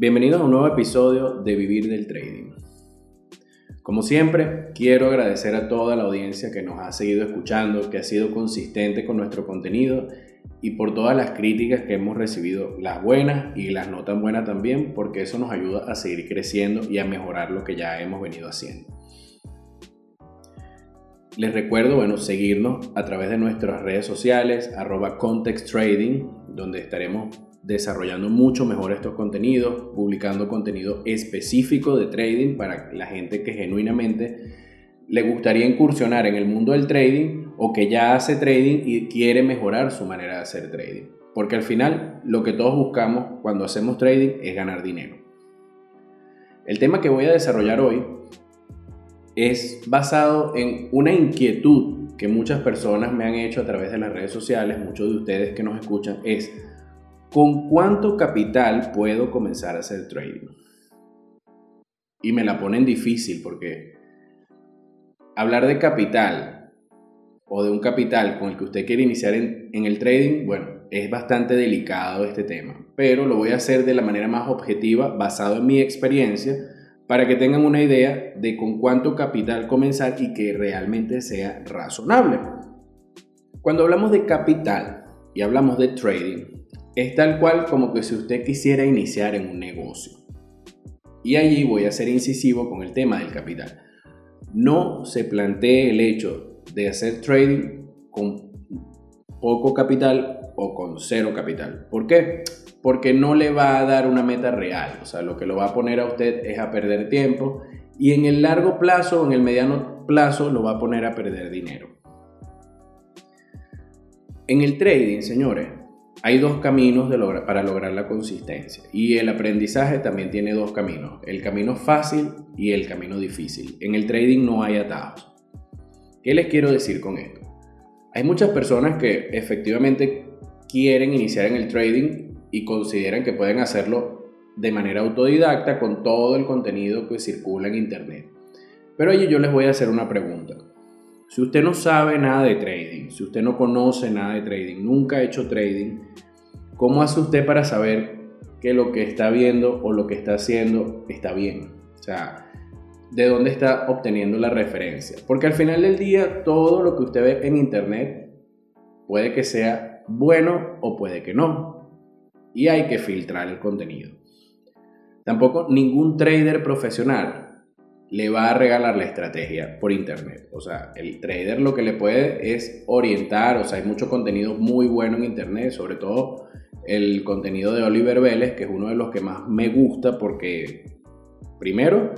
Bienvenidos a un nuevo episodio de Vivir del Trading. Como siempre, quiero agradecer a toda la audiencia que nos ha seguido escuchando, que ha sido consistente con nuestro contenido y por todas las críticas que hemos recibido, las buenas y las no tan buenas también, porque eso nos ayuda a seguir creciendo y a mejorar lo que ya hemos venido haciendo. Les recuerdo, bueno, seguirnos a través de nuestras redes sociales, arroba donde estaremos desarrollando mucho mejor estos contenidos, publicando contenido específico de trading para la gente que genuinamente le gustaría incursionar en el mundo del trading o que ya hace trading y quiere mejorar su manera de hacer trading. Porque al final lo que todos buscamos cuando hacemos trading es ganar dinero. El tema que voy a desarrollar hoy es basado en una inquietud que muchas personas me han hecho a través de las redes sociales, muchos de ustedes que nos escuchan, es ¿con cuánto capital puedo comenzar a hacer trading? Y me la ponen difícil porque hablar de capital o de un capital con el que usted quiere iniciar en, el trading, bueno, es bastante delicado este tema, pero lo voy a hacer de la manera más objetiva, basado en mi experiencia, para que tengan una idea de con cuánto capital comenzar y que realmente sea razonable. Cuando hablamos de capital y hablamos de trading, es tal cual como que si usted quisiera iniciar en un negocio. Y allí voy a ser incisivo con el tema del capital. No se plantee el hecho de hacer trading con poco capital o con cero capital. ¿Por qué? Porque no le va a dar una meta real. O sea, lo que lo va a poner a usted es a perder tiempo y en el largo plazo en el mediano plazo lo va a poner a perder dinero. En el trading, señores, hay dos caminos para lograr la consistencia y el aprendizaje también tiene dos caminos, el camino fácil y el camino difícil. En el trading no hay atajos. ¿Qué les quiero decir con esto? Hay muchas personas que efectivamente quieren iniciar en el trading y consideran que pueden hacerlo de manera autodidacta con todo el contenido que circula en internet. Pero allí yo les voy a hacer una pregunta. Si usted no sabe nada de trading, si usted no conoce nada de trading, nunca ha hecho trading, ¿cómo hace usted para saber que lo que está viendo o lo que está haciendo está bien? O sea, ¿de dónde está obteniendo la referencia? Porque al final del día, todo lo que usted ve en internet puede que sea bueno o puede que no. Y hay que filtrar el contenido. Tampoco ningún trader profesional le va a regalar la estrategia por internet. O sea, el trader lo que le puede es orientar, o sea, hay mucho contenido muy bueno en internet, sobre todo el contenido de Oliver Vélez, que es uno de los que más me gusta porque, primero,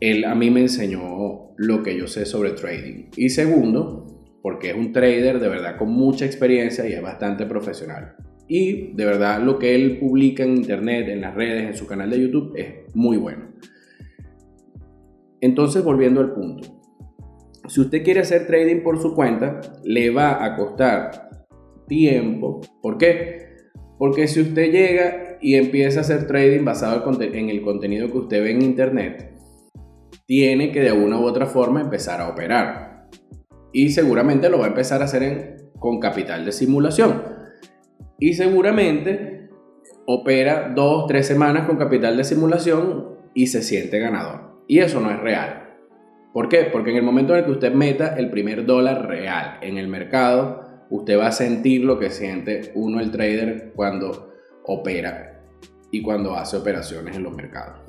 él a mí me enseñó lo que yo sé sobre trading. Y segundo, porque es un trader de verdad con mucha experiencia y es bastante profesional. Y de verdad lo que él publica en internet, en las redes, en su canal de YouTube es muy bueno. Entonces, volviendo al punto, si usted quiere hacer trading por su cuenta, le va a costar tiempo. ¿Por qué? Porque si usted llega y empieza a hacer trading basado en el contenido que usted ve en internet, tiene que de una u otra forma empezar a operar. Y seguramente lo va a empezar a hacer con capital de simulación. Y seguramente opera dos, tres semanas con capital de simulación y se siente ganador. Y eso no es real. ¿Por qué? Porque en el momento en el que usted meta el primer dólar real en el mercado, usted va a sentir lo que siente uno el trader cuando opera y cuando hace operaciones en los mercados.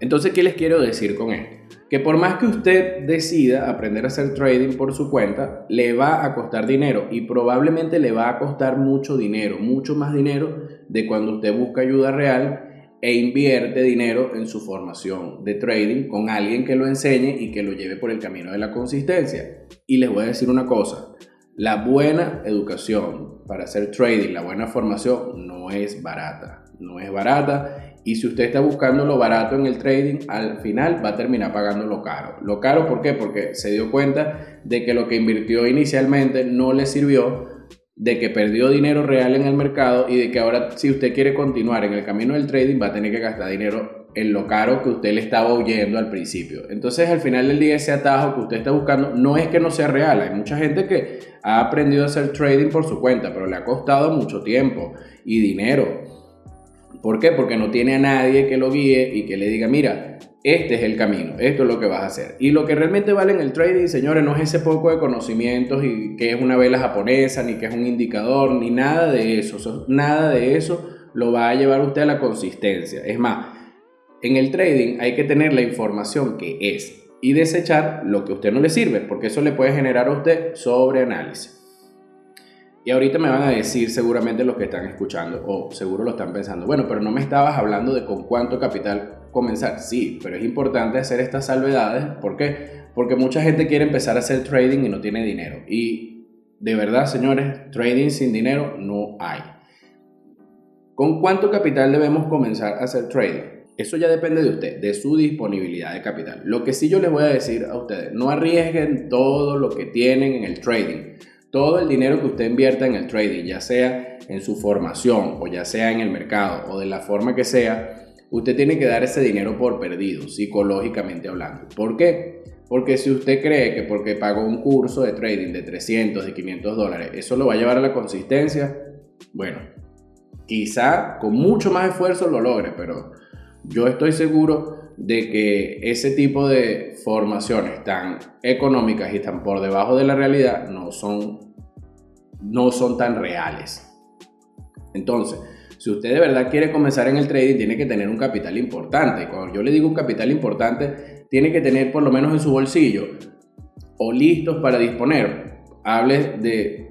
Entonces, ¿qué les quiero decir con esto? Que por más que usted decida aprender a hacer trading por su cuenta, le va a costar dinero y probablemente le va a costar mucho dinero, mucho más dinero de cuando usted busca ayuda real e invierte dinero en su formación de trading con alguien que lo enseñe y que lo lleve por el camino de la consistencia. Y les voy a decir una cosa, la buena educación para hacer trading, la buena formación no es barata, no es barata y si usted está buscando lo barato en el trading, al final va a terminar pagando lo caro. Lo caro, ¿por qué? Porque se dio cuenta de que lo que invirtió inicialmente no le sirvió de que perdió dinero real en el mercado y de que ahora si usted quiere continuar en el camino del trading va a tener que gastar dinero en lo caro que usted le estaba huyendo al principio. Entonces al final del día ese atajo que usted está buscando no es que no sea real, hay mucha gente que ha aprendido a hacer trading por su cuenta, pero le ha costado mucho tiempo y dinero. ¿Por qué? Porque no tiene a nadie que lo guíe y que le diga, mira, este es el camino, esto es lo que vas a hacer. Y lo que realmente vale en el trading, señores, no es ese poco de conocimientos y que es una vela japonesa, ni que es un indicador, ni nada de eso. nada de eso lo va a llevar usted a la consistencia. Es más, en el trading hay que tener la información que es y desechar lo que a usted no le sirve, porque eso le puede generar a usted sobreanálisis. Y ahorita me van a decir seguramente los que están escuchando, o seguro lo están pensando, bueno, pero no me estabas hablando de con cuánto capital comenzar. Sí, pero es importante hacer estas salvedades. ¿Por qué? Porque mucha gente quiere empezar a hacer trading y no tiene dinero. Y de verdad, señores, trading sin dinero no hay. ¿Con cuánto capital debemos comenzar a hacer trading? Eso ya depende de usted, de su disponibilidad de capital. Lo que sí yo les voy a decir a ustedes, no arriesguen todo lo que tienen en el trading. Todo el dinero que usted invierta en el trading, ya sea en su formación o ya sea en el mercado o de la forma que sea, usted tiene que dar ese dinero por perdido, psicológicamente hablando. ¿Por qué? Porque si usted cree que porque pagó un curso de trading de 300, de 500 dólares, eso lo va a llevar a la consistencia, bueno, quizá con mucho más esfuerzo lo logre, pero yo estoy seguro de que ese tipo de formaciones tan económicas y tan por debajo de la realidad no son, no son tan reales. Entonces, si usted de verdad quiere comenzar en el trading, tiene que tener un capital importante. Cuando yo le digo un capital importante, tiene que tener por lo menos en su bolsillo o listos para disponer. Hable de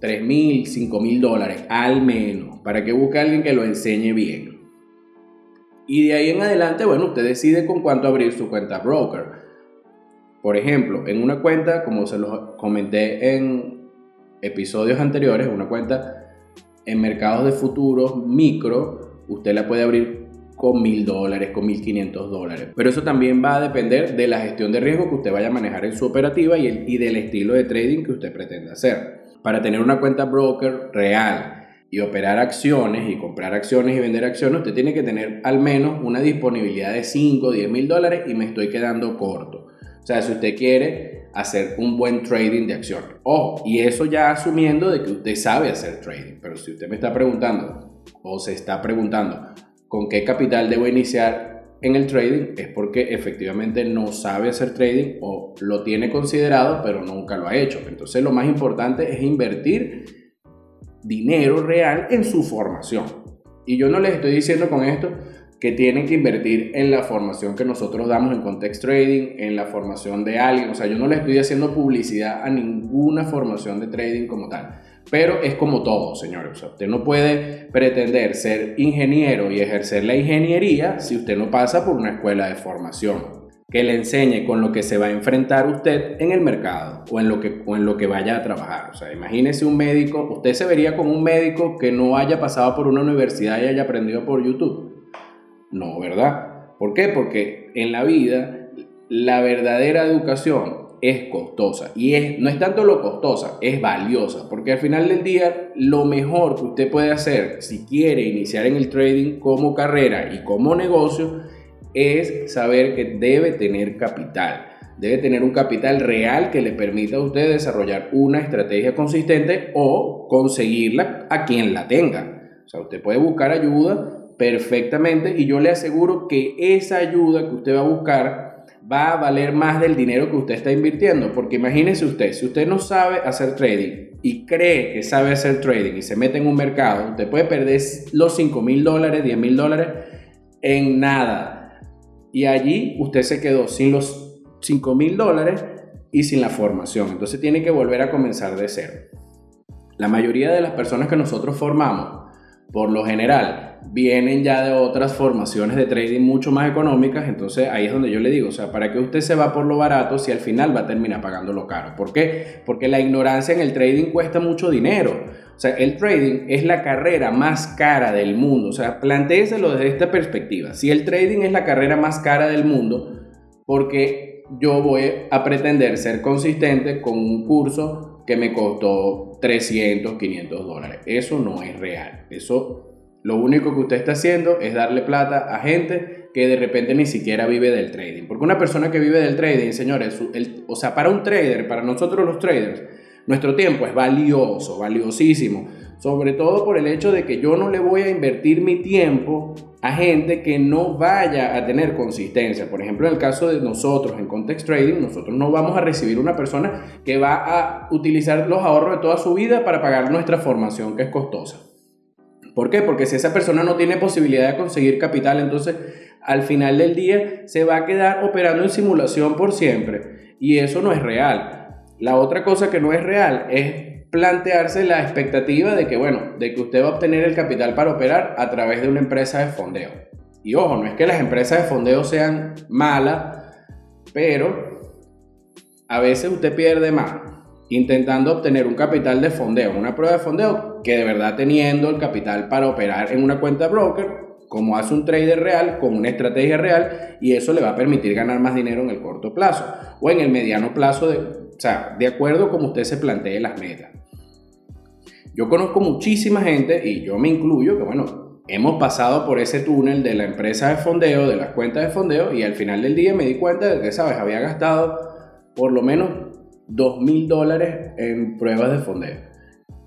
3 mil, 5 mil dólares al menos, para que busque a alguien que lo enseñe bien. Y de ahí en adelante, bueno, usted decide con cuánto abrir su cuenta broker. Por ejemplo, en una cuenta, como se los comenté en episodios anteriores, una cuenta en mercados de futuros micro, usted la puede abrir con mil dólares, con mil quinientos dólares. Pero eso también va a depender de la gestión de riesgo que usted vaya a manejar en su operativa y, el, y del estilo de trading que usted pretenda hacer. Para tener una cuenta broker real y operar acciones y comprar acciones y vender acciones, usted tiene que tener al menos una disponibilidad de 5 o 10 mil dólares y me estoy quedando corto. O sea, si usted quiere hacer un buen trading de acciones. Ojo, y eso ya asumiendo de que usted sabe hacer trading. Pero si usted me está preguntando o se está preguntando con qué capital debo iniciar en el trading, es porque efectivamente no sabe hacer trading o lo tiene considerado pero nunca lo ha hecho. Entonces lo más importante es invertir dinero real en su formación. Y yo no les estoy diciendo con esto que tienen que invertir en la formación que nosotros damos en Context Trading, en la formación de alguien. O sea, yo no les estoy haciendo publicidad a ninguna formación de trading como tal. Pero es como todo, señores. O sea, usted no puede pretender ser ingeniero y ejercer la ingeniería si usted no pasa por una escuela de formación que le enseñe con lo que se va a enfrentar usted en el mercado o en lo que, en lo que vaya a trabajar. O sea, imagínese un médico, usted se vería como un médico que no haya pasado por una universidad y haya aprendido por YouTube. No, ¿verdad? ¿Por qué? Porque en la vida la verdadera educación es costosa y es, no es tanto lo costosa, es valiosa, porque al final del día lo mejor que usted puede hacer si quiere iniciar en el trading como carrera y como negocio es saber que debe tener capital. Debe tener un capital real que le permita a usted desarrollar una estrategia consistente o conseguirla a quien la tenga. O sea, usted puede buscar ayuda perfectamente y yo le aseguro que esa ayuda que usted va a buscar va a valer más del dinero que usted está invirtiendo. Porque imagínese usted, si usted no sabe hacer trading y cree que sabe hacer trading y se mete en un mercado, usted puede perder los 5 mil dólares, 10 mil dólares en nada y allí usted se quedó sin los 5 mil dólares y sin la formación. Entonces tiene que volver a comenzar de cero. La mayoría de las personas que nosotros formamos, por lo general, vienen ya de otras formaciones de trading mucho más económicas, entonces ahí es donde yo le digo, o sea, ¿para qué usted se va por lo barato si al final va a terminar pagando lo caro? ¿Por qué? Porque la ignorancia en el trading cuesta mucho dinero. O sea, el trading es la carrera más cara del mundo. O sea, plantéeselo desde esta perspectiva. Si el trading es la carrera más cara del mundo, porque yo voy a pretender ser consistente con un curso que me costó 300, 500 dólares. Eso no es real. Eso lo único que usted está haciendo es darle plata a gente que de repente ni siquiera vive del trading. Porque una persona que vive del trading, señores, o sea, para un trader, para nosotros los traders, nuestro tiempo es valioso, valiosísimo. Sobre todo por el hecho de que yo no le voy a invertir mi tiempo a gente que no vaya a tener consistencia. Por ejemplo, en el caso de nosotros en Context Trading, nosotros no vamos a recibir una persona que va a utilizar los ahorros de toda su vida para pagar nuestra formación que es costosa. ¿Por qué? Porque si esa persona no tiene posibilidad de conseguir capital, entonces al final del día se va a quedar operando en simulación por siempre. Y eso no es real. La otra cosa que no es real es plantearse la expectativa de que, bueno, de que usted va a obtener el capital para operar a través de una empresa de fondeo. Y ojo, no es que las empresas de fondeo sean malas, pero a veces usted pierde más intentando obtener un capital de fondeo, una prueba de fondeo, que de verdad teniendo el capital para operar en una cuenta broker, como hace un trader real, con una estrategia real, y eso le va a permitir ganar más dinero en el corto plazo o en el mediano plazo, de, o sea, de acuerdo como usted se plantee las metas. Yo conozco muchísima gente, y yo me incluyo, que bueno, hemos pasado por ese túnel de la empresa de fondeo, de las cuentas de fondeo, y al final del día me di cuenta de que, ¿sabes? Había gastado por lo menos 2 mil dólares en pruebas de fondeo.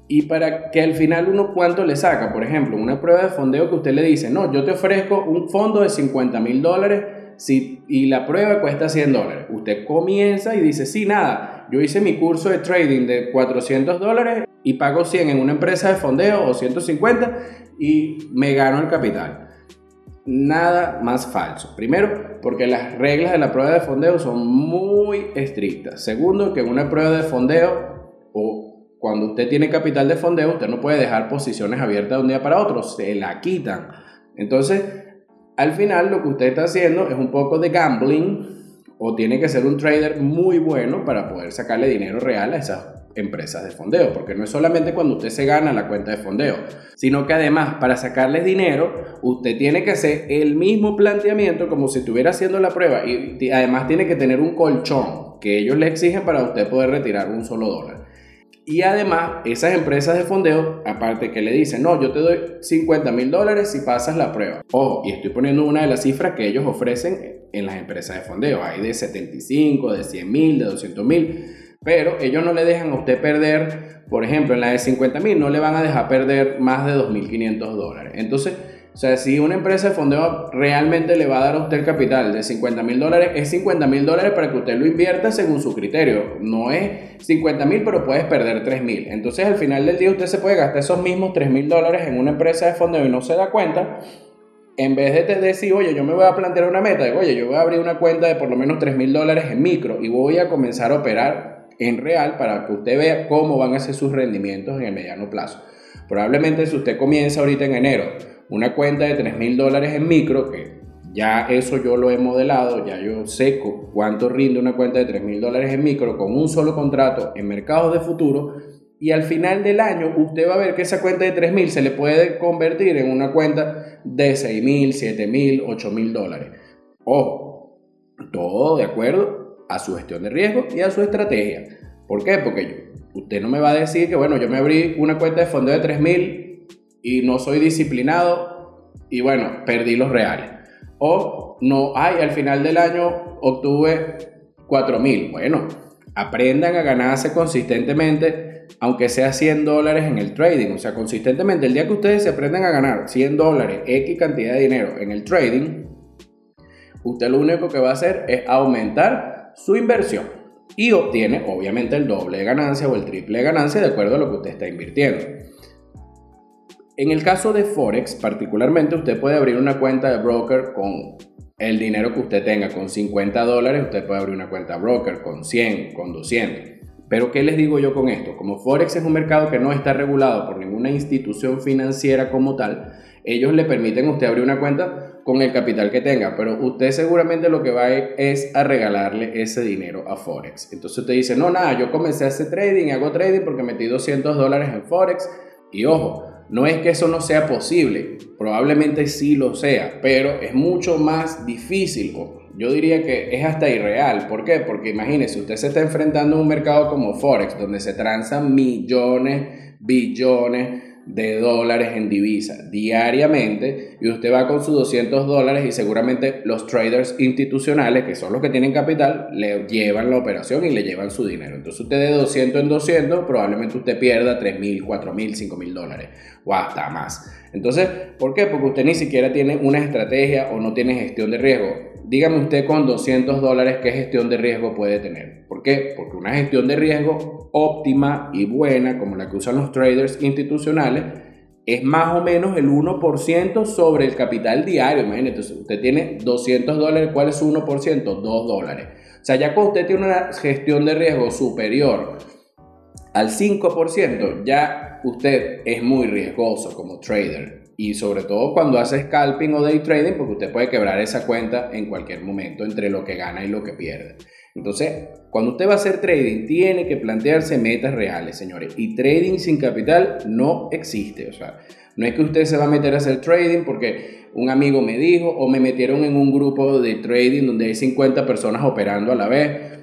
Y para que al final uno cuánto le saca, por ejemplo, una prueba de fondeo que usted le dice, no, yo te ofrezco un fondo de 50 mil dólares si, y la prueba cuesta 100 dólares. Usted comienza y dice, sí, nada, yo hice mi curso de trading de 400 dólares y pago 100 en una empresa de fondeo o 150 y me gano el capital nada más falso. Primero, porque las reglas de la prueba de fondeo son muy estrictas. Segundo, que en una prueba de fondeo o cuando usted tiene capital de fondeo, usted no puede dejar posiciones abiertas de un día para otro, se la quitan. Entonces, al final lo que usted está haciendo es un poco de gambling o tiene que ser un trader muy bueno para poder sacarle dinero real a esas empresas de fondeo, porque no es solamente cuando usted se gana la cuenta de fondeo, sino que además para sacarles dinero, usted tiene que hacer el mismo planteamiento como si estuviera haciendo la prueba y además tiene que tener un colchón que ellos le exigen para usted poder retirar un solo dólar. Y además, esas empresas de fondeo, aparte que le dicen, no, yo te doy 50 mil dólares si pasas la prueba. Ojo, y estoy poniendo una de las cifras que ellos ofrecen en las empresas de fondeo. Hay de 75, de 100 mil, de 200 mil. Pero ellos no le dejan a usted perder, por ejemplo, en la de 50 mil no le van a dejar perder más de 2.500 dólares. Entonces, o sea, si una empresa de fondeo realmente le va a dar a usted el capital de 50 mil dólares, es 50 mil dólares para que usted lo invierta según su criterio. No es 50 mil, pero puedes perder 3 mil. Entonces, al final del día, usted se puede gastar esos mismos 3 mil dólares en una empresa de fondeo y no se da cuenta. En vez de decir, oye, yo me voy a plantear una meta, digo, oye, yo voy a abrir una cuenta de por lo menos 3 mil dólares en micro y voy a comenzar a operar en real para que usted vea cómo van a ser sus rendimientos en el mediano plazo. Probablemente si usted comienza ahorita en enero una cuenta de 3 mil dólares en micro, que ya eso yo lo he modelado, ya yo sé cuánto rinde una cuenta de 3 mil dólares en micro con un solo contrato en mercados de futuro. Y al final del año usted va a ver que esa cuenta de 3 mil se le puede convertir en una cuenta de 6 mil, 7 mil, 8 mil dólares. Ojo, todo de acuerdo a su gestión de riesgo y a su estrategia. ¿Por qué? Porque usted no me va a decir que, bueno, yo me abrí una cuenta de fondo de 3000 y no soy disciplinado y, bueno, perdí los reales. O no, ay, al final del año obtuve 4000. Bueno, aprendan a ganarse consistentemente, aunque sea 100 dólares en el trading. O sea, consistentemente, el día que ustedes se aprendan a ganar 100 dólares, X cantidad de dinero en el trading, usted lo único que va a hacer es aumentar su inversión y obtiene obviamente el doble de ganancia o el triple de ganancia de acuerdo a lo que usted está invirtiendo. En el caso de Forex, particularmente, usted puede abrir una cuenta de broker con el dinero que usted tenga. Con 50 dólares, usted puede abrir una cuenta broker con 100, con 200. Pero, ¿qué les digo yo con esto? Como Forex es un mercado que no está regulado por ninguna institución financiera como tal, ellos le permiten a usted abrir una cuenta con el capital que tenga, pero usted seguramente lo que va es a regalarle ese dinero a Forex. Entonces usted dice, no, nada, yo comencé a hacer trading, hago trading porque metí 200 dólares en Forex. Y ojo, no es que eso no sea posible, probablemente sí lo sea, pero es mucho más difícil. Yo diría que es hasta irreal. ¿Por qué? Porque imagínese, usted se está enfrentando a un mercado como Forex, donde se transan millones, billones de dólares en divisa diariamente y usted va con sus 200 dólares y seguramente los traders institucionales, que son los que tienen capital, le llevan la operación y le llevan su dinero. Entonces usted de 200 en 200 probablemente usted pierda 3 mil, 4 mil, 5 mil dólares o hasta más. Entonces, ¿por qué? Porque usted ni siquiera tiene una estrategia o no tiene gestión de riesgo. Dígame usted con 200 dólares qué gestión de riesgo puede tener. ¿Por qué? Porque una gestión de riesgo óptima y buena, como la que usan los traders institucionales, es más o menos el 1% sobre el capital diario. Imagínate, usted tiene 200 dólares, ¿cuál es su 1%? 2 dólares. O sea, ya cuando usted tiene una gestión de riesgo superior al 5%, ya usted es muy riesgoso como trader y sobre todo cuando hace scalping o day trading, porque usted puede quebrar esa cuenta en cualquier momento entre lo que gana y lo que pierde. Entonces, cuando usted va a hacer trading, tiene que plantearse metas reales, señores. Y trading sin capital no existe. O sea, no es que usted se va a meter a hacer trading porque un amigo me dijo o me metieron en un grupo de trading donde hay 50 personas operando a la vez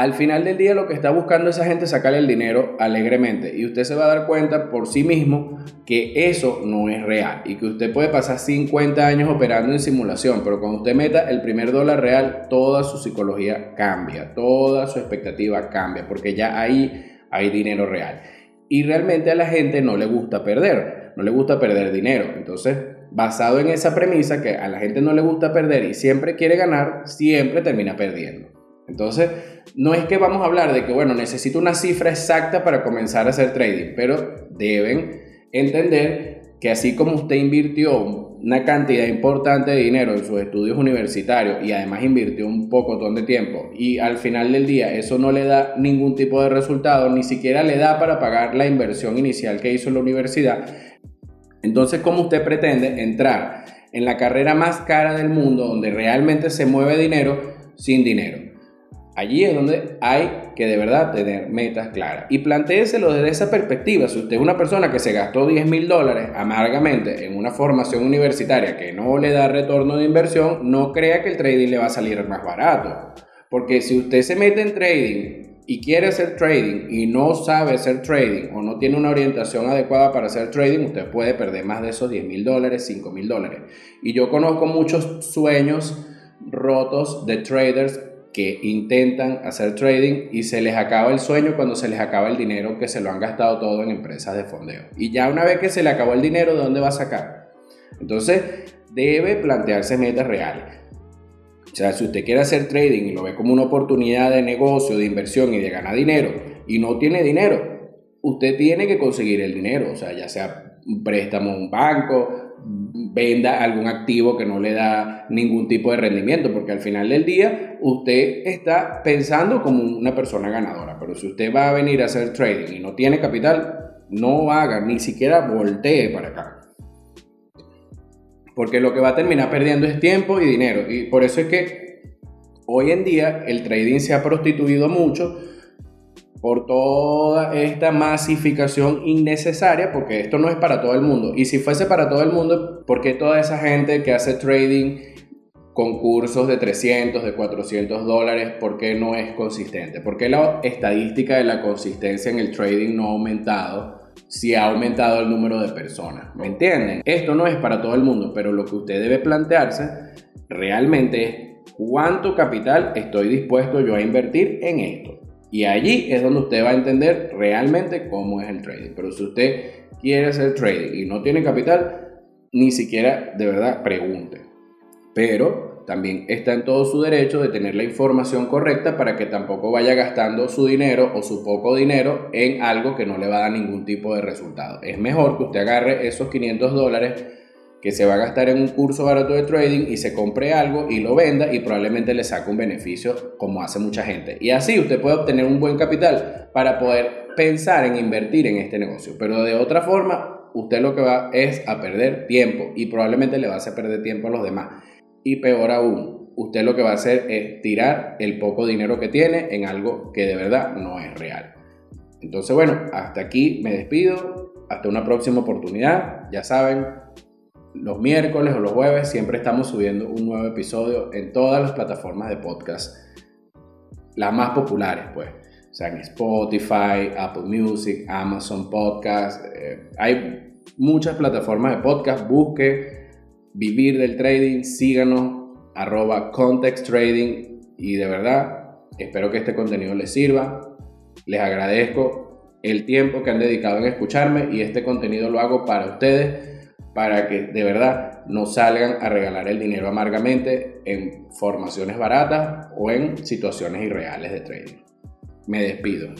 al final del día lo que está buscando esa gente es sacarle el dinero alegremente y usted se va a dar cuenta por sí mismo que eso no es real y que usted puede pasar 50 años operando en simulación, pero cuando usted meta el primer dólar real, toda su psicología cambia, toda su expectativa cambia, porque ya ahí hay dinero real. Y realmente a la gente no le gusta perder, no le gusta perder dinero. Entonces, basado en esa premisa que a la gente no le gusta perder y siempre quiere ganar, siempre termina perdiendo. Entonces, no es que vamos a hablar de que, bueno, necesito una cifra exacta para comenzar a hacer trading, pero deben entender que así como usted invirtió una cantidad importante de dinero en sus estudios universitarios y además invirtió un poco de tiempo y al final del día eso no le da ningún tipo de resultado, ni siquiera le da para pagar la inversión inicial que hizo en la universidad, entonces, ¿cómo usted pretende entrar en la carrera más cara del mundo donde realmente se mueve dinero sin dinero? Allí es donde hay que de verdad tener metas claras. Y plantéeselo desde esa perspectiva. Si usted es una persona que se gastó 10 mil dólares amargamente en una formación universitaria que no le da retorno de inversión, no crea que el trading le va a salir más barato. Porque si usted se mete en trading y quiere hacer trading y no sabe hacer trading o no tiene una orientación adecuada para hacer trading, usted puede perder más de esos 10 mil dólares, 5 mil dólares. Y yo conozco muchos sueños rotos de traders que intentan hacer trading y se les acaba el sueño cuando se les acaba el dinero que se lo han gastado todo en empresas de fondeo. Y ya una vez que se le acabó el dinero, ¿de dónde va a sacar? Entonces, debe plantearse metas reales. O sea, si usted quiere hacer trading y lo ve como una oportunidad de negocio, de inversión y de ganar dinero y no tiene dinero, usted tiene que conseguir el dinero, o sea, ya sea un préstamo a un banco, venda algún activo que no le da ningún tipo de rendimiento, porque al final del día usted está pensando como una persona ganadora, pero si usted va a venir a hacer trading y no tiene capital, no haga, ni siquiera voltee para acá. Porque lo que va a terminar perdiendo es tiempo y dinero. Y por eso es que hoy en día el trading se ha prostituido mucho por toda esta masificación innecesaria, porque esto no es para todo el mundo. Y si fuese para todo el mundo, ¿por qué toda esa gente que hace trading con cursos de 300, de 400 dólares, por qué no es consistente? ¿Por qué la estadística de la consistencia en el trading no ha aumentado? si ha aumentado el número de personas. ¿Me entienden? Esto no es para todo el mundo, pero lo que usted debe plantearse realmente es cuánto capital estoy dispuesto yo a invertir en esto. Y allí es donde usted va a entender realmente cómo es el trading. Pero si usted quiere hacer trading y no tiene capital, ni siquiera de verdad pregunte. Pero también está en todo su derecho de tener la información correcta para que tampoco vaya gastando su dinero o su poco dinero en algo que no le va a dar ningún tipo de resultado. Es mejor que usted agarre esos 500 dólares que se va a gastar en un curso barato de trading y se compre algo y lo venda y probablemente le saque un beneficio como hace mucha gente. Y así usted puede obtener un buen capital para poder pensar en invertir en este negocio. Pero de otra forma, usted lo que va es a perder tiempo y probablemente le va a hacer perder tiempo a los demás. Y peor aún, usted lo que va a hacer es tirar el poco dinero que tiene en algo que de verdad no es real. Entonces, bueno, hasta aquí me despido. Hasta una próxima oportunidad. Ya saben, los miércoles o los jueves siempre estamos subiendo un nuevo episodio en todas las plataformas de podcast, las más populares pues. o Spotify, Apple Music, Amazon Podcast. Eh, hay muchas plataformas de podcast. Busque Vivir del Trading, síganos, arroba Context Trading. Y de verdad, espero que este contenido les sirva. Les agradezco el tiempo que han dedicado en escucharme y este contenido lo hago para ustedes, para que de verdad no salgan a regalar el dinero amargamente en formaciones baratas o en situaciones irreales de trading. Me despido.